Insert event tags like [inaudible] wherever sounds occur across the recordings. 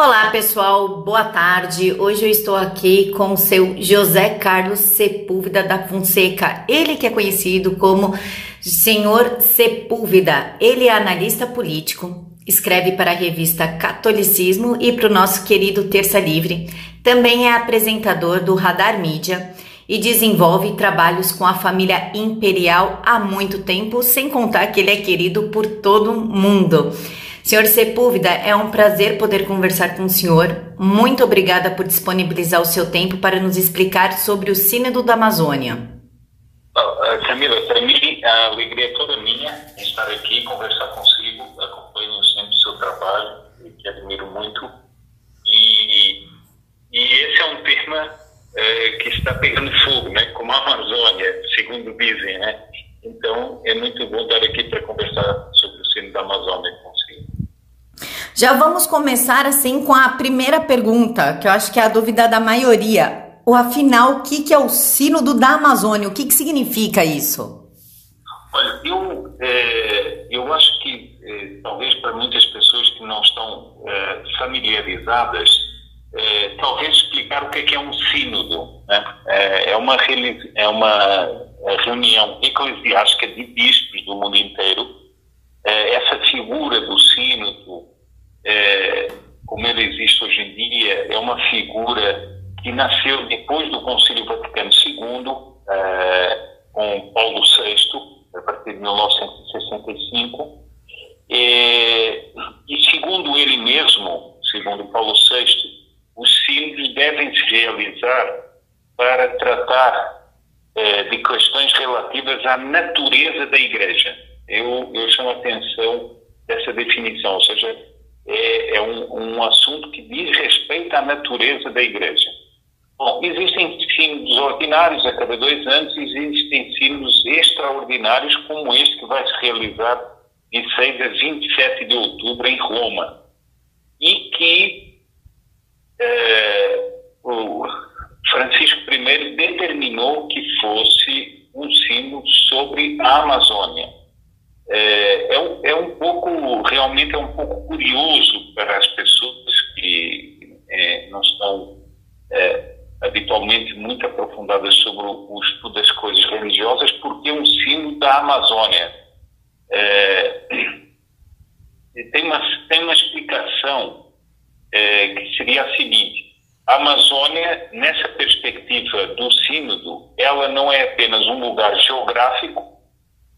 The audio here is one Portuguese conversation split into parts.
Olá pessoal, boa tarde. Hoje eu estou aqui com o seu José Carlos Sepúlveda da Fonseca. Ele que é conhecido como Senhor Sepúlveda. Ele é analista político, escreve para a revista Catolicismo e para o nosso querido Terça Livre. Também é apresentador do Radar Mídia e desenvolve trabalhos com a família imperial há muito tempo, sem contar que ele é querido por todo mundo. Senhor Sepúlveda, é um prazer poder conversar com o senhor. Muito obrigada por disponibilizar o seu tempo para nos explicar sobre o Sínodo da Amazônia. Oh, Camila, para mim a alegria é toda minha em estar aqui conversar consigo. Acompanho sempre o seu trabalho, que admiro muito. E, e esse é um tema é, que está pegando fogo, né? como a Amazônia, segundo dizem. Né? Então é muito bom estar aqui para conversar sobre o Sínodo da Amazônia já vamos começar assim com a primeira pergunta, que eu acho que é a dúvida da maioria. O afinal, o que, que é o Sínodo da Amazônia? O que, que significa isso? Olha, eu, é, eu acho que é, talvez para muitas pessoas que não estão é, familiarizadas, é, talvez explicar o que é, que é um sínodo. Né? É, é uma, é uma reunião eclesiástica de bispos do mundo inteiro. É, essa figura do sínodo é, como ele existe hoje em dia, é uma figura que nasceu depois do Concílio Vaticano II, é, com Paulo VI, a partir de 1965. É, e segundo ele mesmo, segundo Paulo VI, os sínodos devem se realizar para tratar é, de questões relativas à natureza da Igreja. Eu, eu chamo a atenção dessa definição, ou seja, é, é um, um assunto que diz respeito à natureza da igreja. Bom, existem sínodos ordinários a cada dois anos, existem sínodos extraordinários, como este que vai se realizar de 6 a 27 de outubro em Roma. E que é, o Francisco I determinou que fosse um sínodo sobre a Amazônia é, é, um, é um pouco, realmente é um pouco curioso para as pessoas que é, não estão é, habitualmente muito aprofundadas sobre o, o, estudo das coisas religiosas, porque é um sino da Amazônia. É, tem, uma, tem uma explicação é, que seria a seguinte: a Amazônia, nessa perspectiva do sínodo, ela não é apenas um lugar geográfico,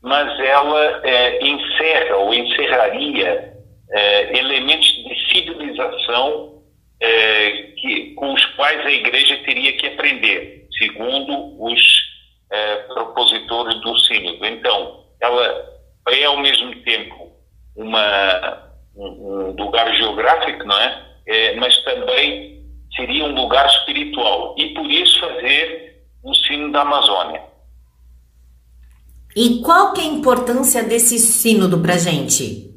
mas ela é, encerra ou encerraria é, elementos de civilização é, que, com os quais a igreja teria que aprender, segundo os é, propositores do sínodo. Então, ela é ao mesmo tempo uma, um, um lugar geográfico, não é? é? Mas também seria um lugar espiritual e por isso fazer sino da Amazônia. E qual que é a importância desse sínodo para gente?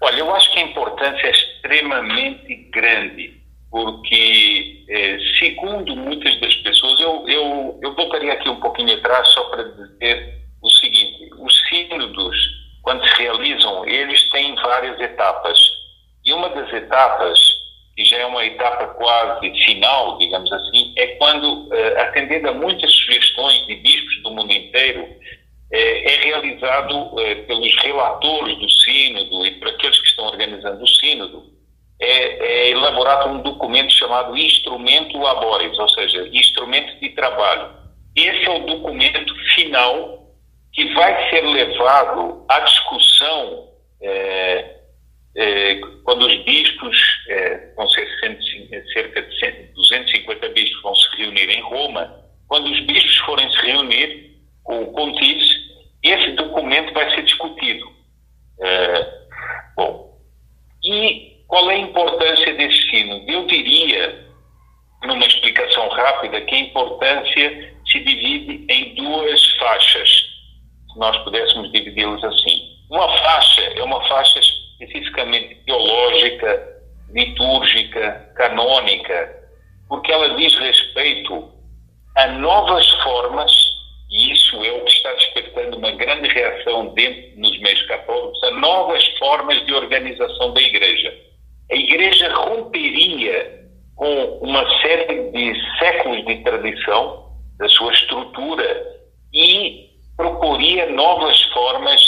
Olha, eu acho que a importância é extremamente grande, porque, é, segundo muitas das pessoas, eu, eu, eu voltaria aqui um pouquinho atrás só para dizer o seguinte: os sínodos, quando se realizam, eles têm várias etapas. E uma das etapas, que já é uma etapa quase final, digamos assim, é quando, é, atendendo a muitas sugestões de bispos do mundo inteiro, é, é realizado é, pelos relatores do Sínodo e por aqueles que estão organizando o Sínodo, é, é elaborado um documento chamado Instrumento Laboris, ou seja, instrumento de trabalho. Esse é o documento final que vai ser levado à discussão quando os bispos, vão ser cerca de 250 bispos vão se reunir em Roma, quando os bispos forem se reunir, o Pontífice esse documento vai ser discutido. É, bom, e qual é a importância desse sino? Eu diria, numa explicação rápida, que a importância se divide em duas faixas, se nós pudéssemos dividi-las assim. Uma faixa é uma faixa especificamente teológica, litúrgica, canônica, porque ela diz respeito a novas formas e isso é o que está despertando uma grande reação dentro nos meios católicos a novas formas de organização da Igreja. A Igreja uma série de séculos de tradição da sua estrutura e proporia novas formas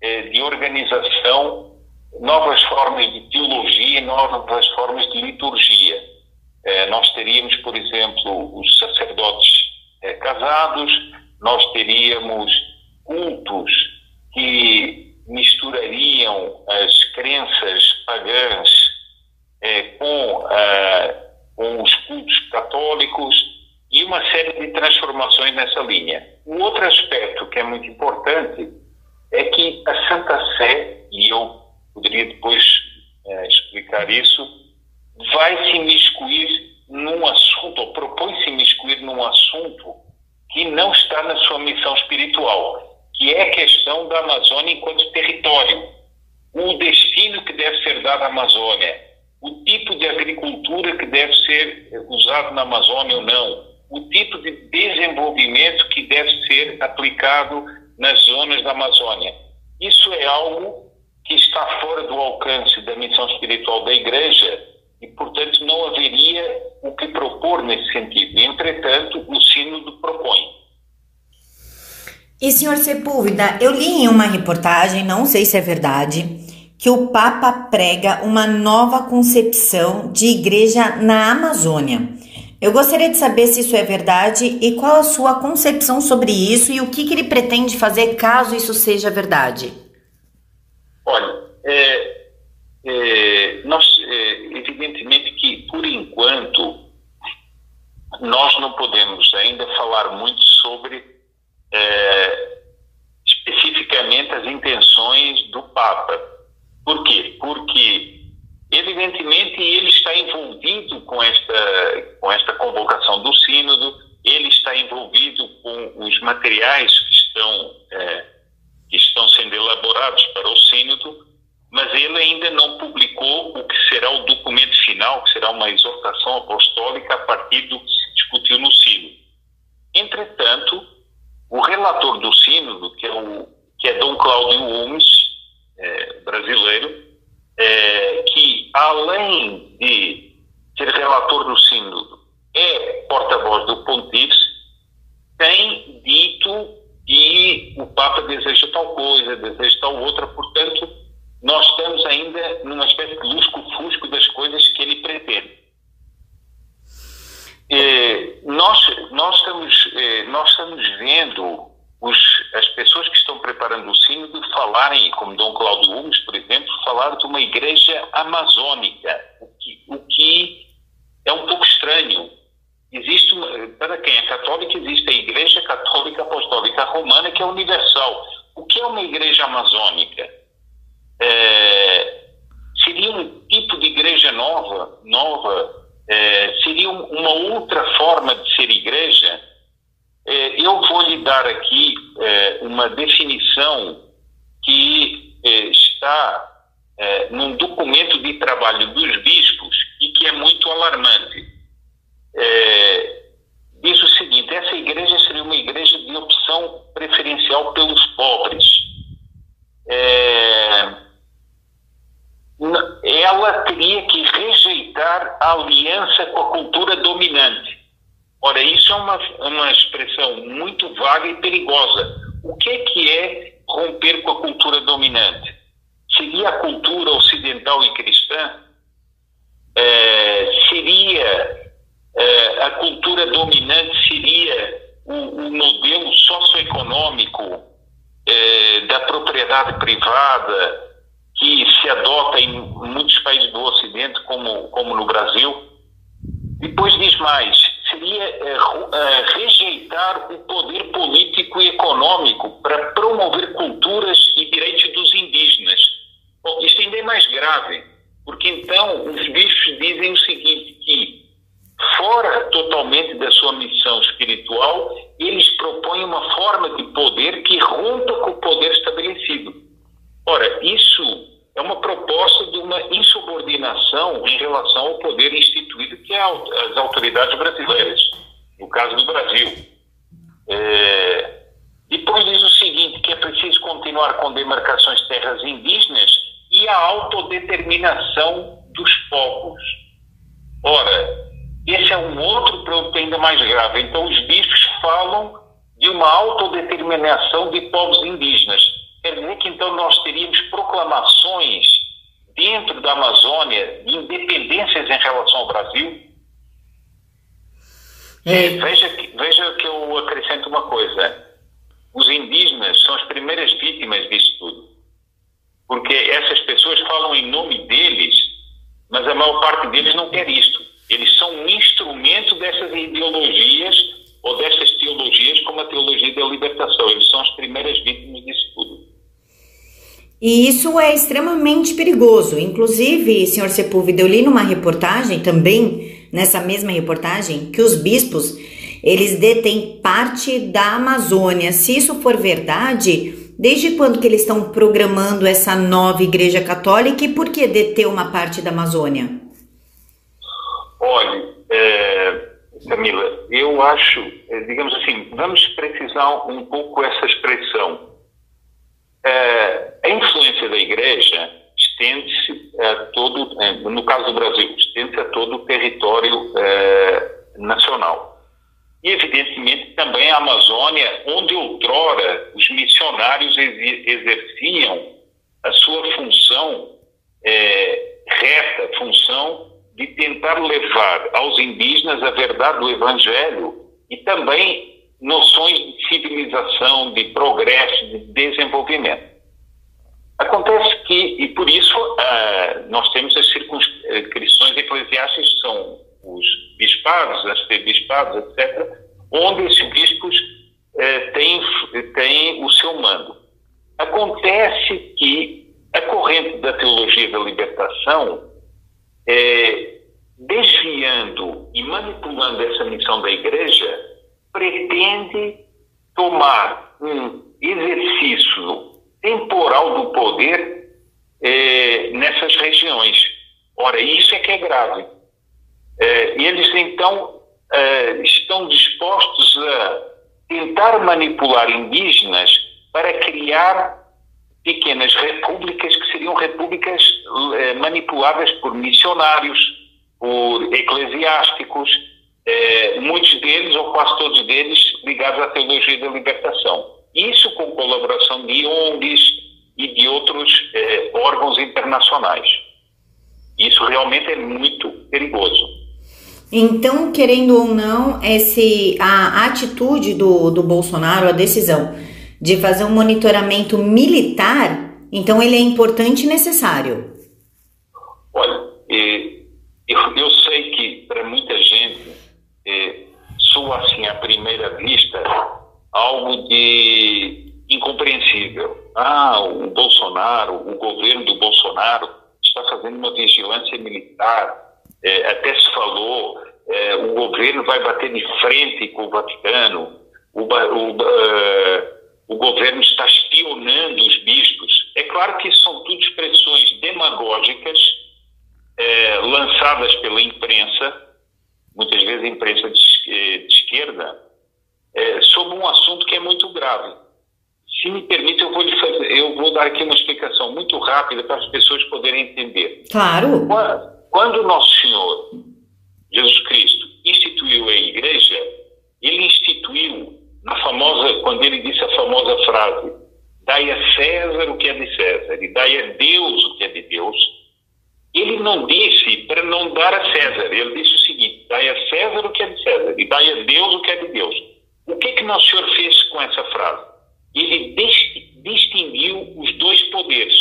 eh, de organização, novas formas de teologia, novas formas de liturgia. Eh, nós teríamos, por exemplo, os sacerdotes eh, casados, nós teríamos cultos que misturariam as crenças pagãs eh, com, ah, com os cultos católicos e uma série de transformações nessa linha. Um outro aspecto que é muito importante é que a Santa Sé, e eu poderia depois eh, explicar isso, vai se imiscuir num assunto, ou propõe se imiscuir num assunto que não está na sua missão espiritual, que é a questão da Amazônia enquanto território, o destino que deve ser dado à Amazônia, o tipo de agricultura que deve ser usado na Amazônia ou não, o tipo de desenvolvimento que deve ser aplicado nas zonas da Amazônia. Isso é algo que está fora do alcance da missão espiritual da Igreja e, portanto, não haveria o que propor nesse sentido. Entretanto, o Sínodo propõe. E, senhor Sepúlveda, eu li em uma reportagem, não sei se é verdade, que o Papa prega uma nova concepção de igreja na Amazônia. Eu gostaria de saber se isso é verdade e qual a sua concepção sobre isso e o que, que ele pretende fazer caso isso seja verdade. Olha, é, é, nós, é, evidentemente que, por enquanto, nós não podemos ainda falar muito sobre é, especificamente as intenções do Papa. Por quê? Porque Evidentemente, ele está envolvido com esta, com esta convocação do Sínodo, ele está envolvido com os materiais que estão, é, que estão sendo elaborados para o Sínodo, mas ele ainda não publicou o que será o documento final, que será uma exortação apostólica a partir do que se discutiu no Sínodo. Entretanto, o relator do Sínodo, que é, o, que é Dom Cláudio é, brasileiro, é, que, além de ser relator do Sínodo, é porta-voz do Pontífice, tem dito que o Papa deseja tal coisa, deseja tal outra, portanto, nós estamos ainda numa espécie de lusco-fusco das coisas que ele pretende. É, nós, nós, estamos, é, nós estamos vendo os, as pessoas que estão preparando o sínodo falarem, como Dom Cláudio Gomes, por exemplo, falar de uma igreja amazônica, o que, o que é um pouco estranho. Existe, uma, para quem é católico, existe a Igreja Católica Apostólica Romana, que é universal. O que é uma igreja amazônica? É, seria um tipo de igreja nova, nova é, seria uma outra forma de ser igreja? É, eu vou lhe dar aqui é, uma definição que é, está num documento de trabalho dos bispos e que é muito alarmante. diz o seguinte: essa igreja seria uma igreja de opção preferencial pelos pobres. ela teria que rejeitar a aliança com a cultura dominante Ora, isso é uma, uma expressão muito vaga e perigosa. O que é que é romper com a cultura dominante? Seria a cultura ocidental e cristã? É, seria é, a cultura dominante seria o, o modelo socioeconômico é, da propriedade privada que se adota em muitos países do Ocidente, como, como no Brasil? Depois diz mais, seria é, é, rejeitar o poder político e econômico para promover culturas e direitos dos indígenas. Bom, isso ainda é mais grave, porque então os bichos dizem o seguinte, que fora totalmente da sua missão espiritual, eles propõem uma forma de poder que rompa com o poder estabelecido. Ora, isso é uma proposta de uma insubordinação em relação ao poder instituído que é as autoridades brasileiras, no caso do Brasil. É, depois diz o seguinte, que é preciso continuar com demarcações de terras indígenas esse um outro produto ainda mais grave. Então, os bispos falam de uma autodeterminação de povos indígenas. Quer dizer que então nós teríamos proclamações dentro da Amazônia de independências em relação ao Brasil? É. Veja, que, veja que eu acrescento uma coisa. Os indígenas são as primeiras vítimas disso tudo. Porque essas pessoas falam em nome deles, mas a maior parte deles não quer isto. Eles são um instrumento dessas ideologias ou dessas teologias, como a teologia da libertação. Eles são as primeiras vítimas disso tudo. E isso é extremamente perigoso. Inclusive, senhor Sepúlveda, eu li numa reportagem também, nessa mesma reportagem, que os bispos, eles detêm parte da Amazônia. Se isso for verdade, desde quando que eles estão programando essa nova igreja católica e por que deter uma parte da Amazônia? Olha, é, Camila, eu acho, é, digamos assim, vamos precisar um pouco essa expressão é, a influência da Igreja estende-se a todo, no caso do Brasil, estende-se a todo o território é, nacional. E, evidentemente, também a Amazônia, onde outrora os missionários exerciam a sua função é, reta, função de tentar levar aos indígenas a verdade do Evangelho e também noções de civilização, de progresso, de desenvolvimento. Acontece que, e por isso, uh, nós temos as circunscrições eclesiásticas, são os bispados, as bispados, etc., onde esses bispos uh, têm, têm o seu mando. Acontece que a corrente da teologia da libertação, eh, desviando e manipulando essa missão da igreja, pretende tomar um exercício temporal do poder eh, nessas regiões. Ora, isso é que é grave. Eh, eles, então, eh, estão dispostos a tentar manipular indígenas para criar pequenas repúblicas que seriam repúblicas manipuladas por missionários, por eclesiásticos, é, muitos deles, ou quase todos deles, ligados à teologia da libertação. Isso com colaboração de ONGs e de outros é, órgãos internacionais. Isso realmente é muito perigoso. Então, querendo ou não, esse, a atitude do, do Bolsonaro, a decisão de fazer um monitoramento militar, então ele é importante e necessário. Olha, eu, eu sei que para muita gente é, soa assim à primeira vista algo de incompreensível. Ah, o Bolsonaro, o governo do Bolsonaro está fazendo uma vigilância militar. É, até se falou, é, o governo vai bater de frente com o Vaticano, o, o, uh, o governo está espionando os bispos. É claro que são tudo expressões demagógicas é, lançadas pela imprensa muitas vezes a imprensa de, eh, de esquerda, é, sobre um assunto que é muito grave. Se me permite, eu vou, fazer, eu vou dar aqui uma explicação muito rápida para as pessoas poderem entender. Claro. Quando, quando Nosso Senhor, Jesus Cristo, instituiu a igreja, ele instituiu, na famosa, quando ele disse a famosa frase, dai a César o que é de César e dai a Deus o que é de Deus, ele não disse para não dar a César, ele disse o seguinte: dai a César o que é de César e dai a Deus o que é de Deus. O que é que Nosso Senhor fez com essa frase? Ele distinguiu os dois poderes.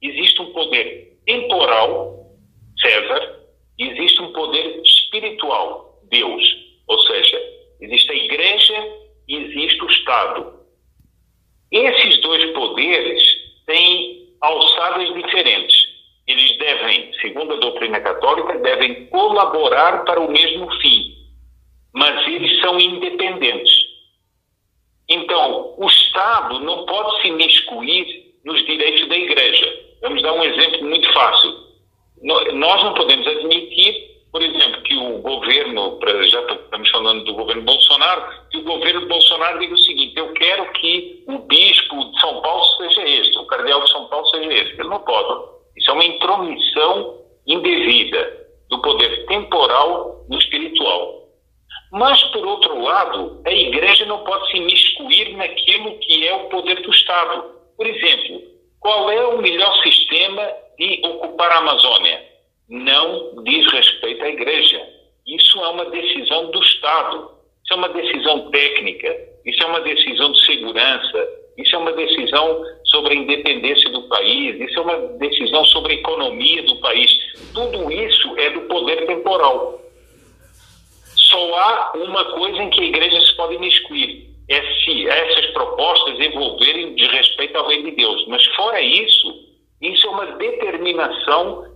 Existe um poder temporal, César, e existe um poder espiritual, Deus. Ou seja, existe a igreja e existe o Estado. Esses dois poderes têm alçadas diferentes eles devem, segundo a doutrina católica, devem colaborar para o mesmo fim, mas eles são independentes. Então, o Estado não pode se miscuir nos direitos da Igreja. Vamos dar um exemplo muito fácil. Nós não podemos admitir, por exemplo, que o governo, já estamos falando do governo Bolsonaro, que o governo Bolsonaro diga o seguinte: eu quero que o bispo de São Paulo seja este, o cardeal de São Paulo seja este. Ele não pode. Isso é uma intromissão indevida do poder temporal no espiritual. igreja não pode se imiscuir naquilo que é o poder do Estado. Por exemplo, qual é o melhor sistema de ocupar a Amazônia? Não diz respeito à igreja. Isso é uma decisão do Estado. Isso é uma decisão técnica. Isso é uma decisão de segurança. Isso é uma decisão sobre a independência do país. Isso é uma decisão sobre a economia do país. Tudo isso é do poder temporal. Só há uma coisa em que a igreja se pode imiscuir, é se essas propostas envolverem de respeito ao reino de Deus. Mas fora isso, isso é uma determinação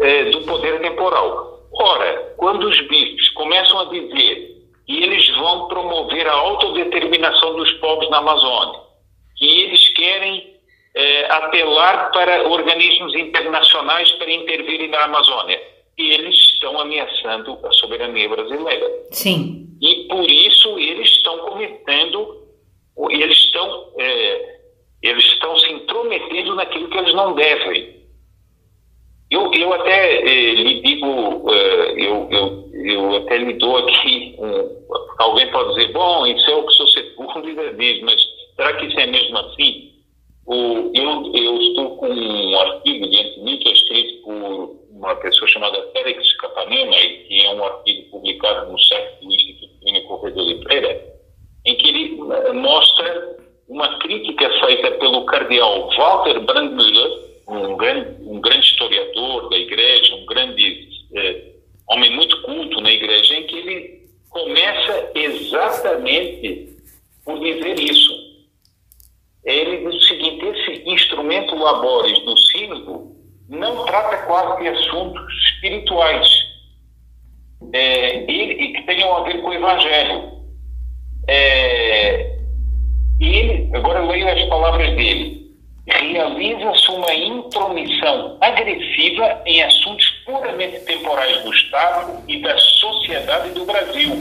eh, do poder temporal. Ora, quando os bispos começam a dizer que eles vão promover a autodeterminação dos povos na Amazônia, que eles querem eh, apelar para organismos internacionais para intervirem na Amazônia, eles estão ameaçando a soberania brasileira. Sim. E por isso eles estão cometendo, eles estão, é, eles estão se intrometendo naquilo que eles não devem. Eu, eu até é, lhe digo, é, eu, eu, eu até lhe dou aqui, um, alguém pode dizer, bom, isso é o que o seu Sepúlveda diz, mas será que isso é mesmo assim? O, eu, eu estou com um artigo diante de mim que é escrito por uma pessoa chamada Félix Capanema, que é um artigo publicado no site do Instituto Clínico Corredor de Freire, em que ele eh, mostra uma crítica feita pelo cardeal Walter Brandmüller, um grande, um grande historiador da igreja, um grande eh, homem muito culto na igreja, em que ele começa exatamente por dizer isso. Ele diz o seguinte: esse instrumento labores do sínodo não trata quase de assuntos espirituais é, e, e, que tenham a ver com o Evangelho. É, ele, agora eu leio as palavras dele, realiza-se uma intromissão agressiva em assuntos puramente temporais do Estado e da sociedade do Brasil.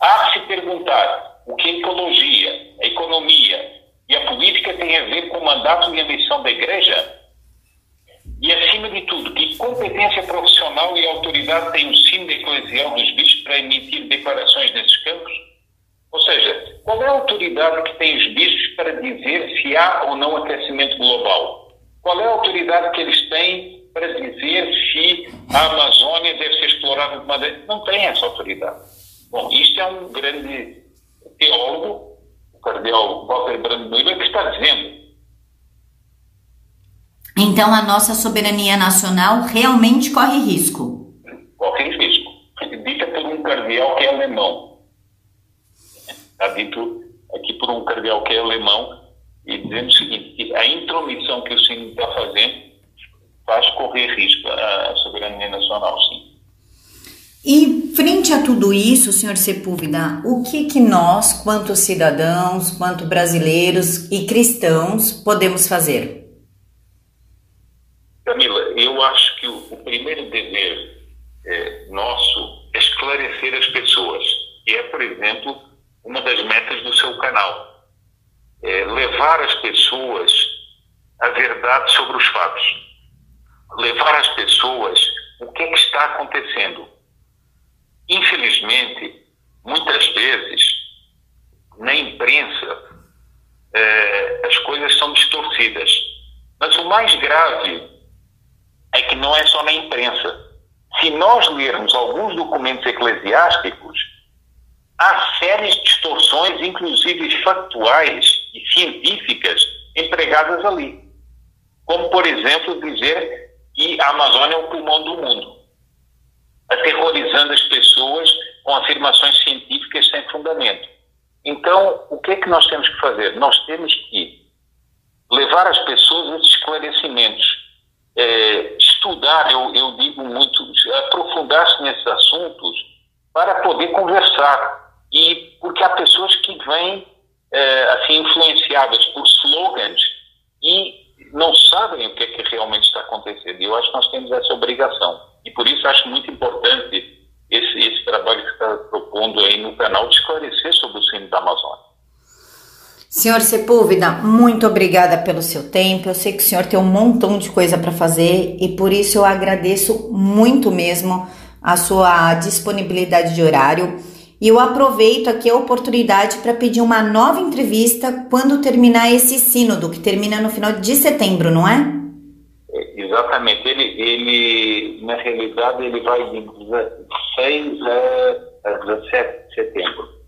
Há que se perguntar o que a ecologia, a economia e a política têm a ver com o mandato e a missão da Igreja? E, acima de tudo, que competência profissional e autoridade tem o sino eclesial dos bispos para emitir declarações nesses campos? Ou seja, qual é a autoridade que tem os bispos para dizer se há ou não aquecimento global? Qual é a autoridade que eles têm para dizer se a Amazônia deve ser explorada de maneira. Não tem essa autoridade. Bom, isto é um grande teólogo, o cardeal Walter Brandmüller, que está dizendo então a nossa soberania nacional realmente corre risco. Corre risco. Dita por um cardeal que é alemão. Está dito aqui por um cardeal que é alemão e dizendo o seguinte, a intromissão que o Senhor está fazendo faz correr risco a soberania nacional, sim. E frente a tudo isso, senhor Sepúlveda, o que que nós, quanto cidadãos, quanto brasileiros e cristãos, podemos fazer? Eu acho que o, o primeiro dever é, nosso é esclarecer as pessoas, que é, por exemplo, uma das metas do seu canal. É levar as pessoas a verdade sobre os fatos. Levar as pessoas o que, é que está acontecendo. Infelizmente, muitas vezes, na imprensa, é, as coisas são distorcidas. Mas o mais grave é que não é só na imprensa. Se nós lermos alguns documentos eclesiásticos, há sérias distorções, inclusive factuais e científicas, empregadas ali. Como, por exemplo, dizer que a Amazônia é o pulmão do mundo, aterrorizando as pessoas com afirmações científicas sem fundamento. Então, o que é que nós temos que fazer? Nós temos que levar as pessoas a esses esclarecimentos é, estudar, eu, eu digo muito, aprofundar-se nesses assuntos para poder conversar. E porque há pessoas que vêm é, assim influenciadas por slogans e não sabem o que é que realmente está acontecendo. E eu acho que nós temos essa obrigação. E por isso acho muito importante esse, esse trabalho que está propondo aí no canal de esclarecer sobre o sino da Amazônia. Senhor Sepúlveda, muito obrigada pelo seu tempo. Eu sei que o senhor tem um montão de coisa para fazer e por isso eu agradeço muito mesmo a sua disponibilidade de horário. E eu aproveito aqui a oportunidade para pedir uma nova entrevista quando terminar esse sínodo, que termina no final de setembro, não é? é exatamente. Ele, ele na realidade, ele vai de 16 a, 17 de setembro.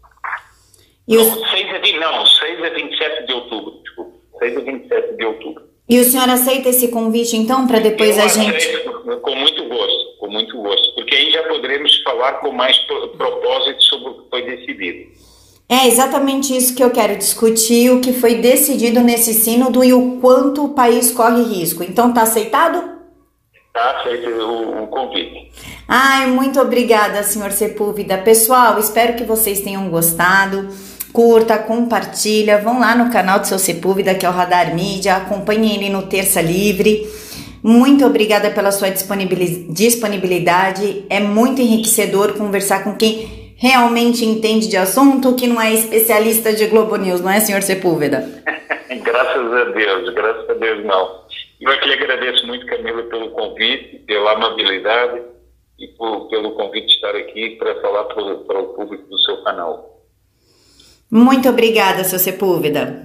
E os... não, 6 a, não, 6 a 27 de outubro, desculpa. 6 a 27 de outubro. E o senhor aceita esse convite, então, para depois eu a gente. Aceito, com muito gosto, com muito gosto. Porque aí já poderemos falar com mais propósito sobre o que foi decidido. É exatamente isso que eu quero discutir, o que foi decidido nesse sínodo e o quanto o país corre risco. Então, está aceitado? Está aceito o, o, convite. Ai, muito obrigada, senhor Sepúlveda. Pessoal, espero que vocês tenham gostado curta, compartilha, vão lá no canal do seu Sepúlveda, que é o Radar Mídia, acompanhem ele no Terça Livre. Muito obrigada pela sua disponibilidade. É muito enriquecedor conversar com quem realmente entende de assunto, que não é especialista de Globo News, não é, senhor Sepúlveda? [laughs] graças a Deus, graças a Deus não. Eu que agradeço muito, Camila, pelo convite, pela amabilidade e por, pelo convite de estar aqui para falar para o público do seu canal. Muito obrigada, seu Sepúlveda.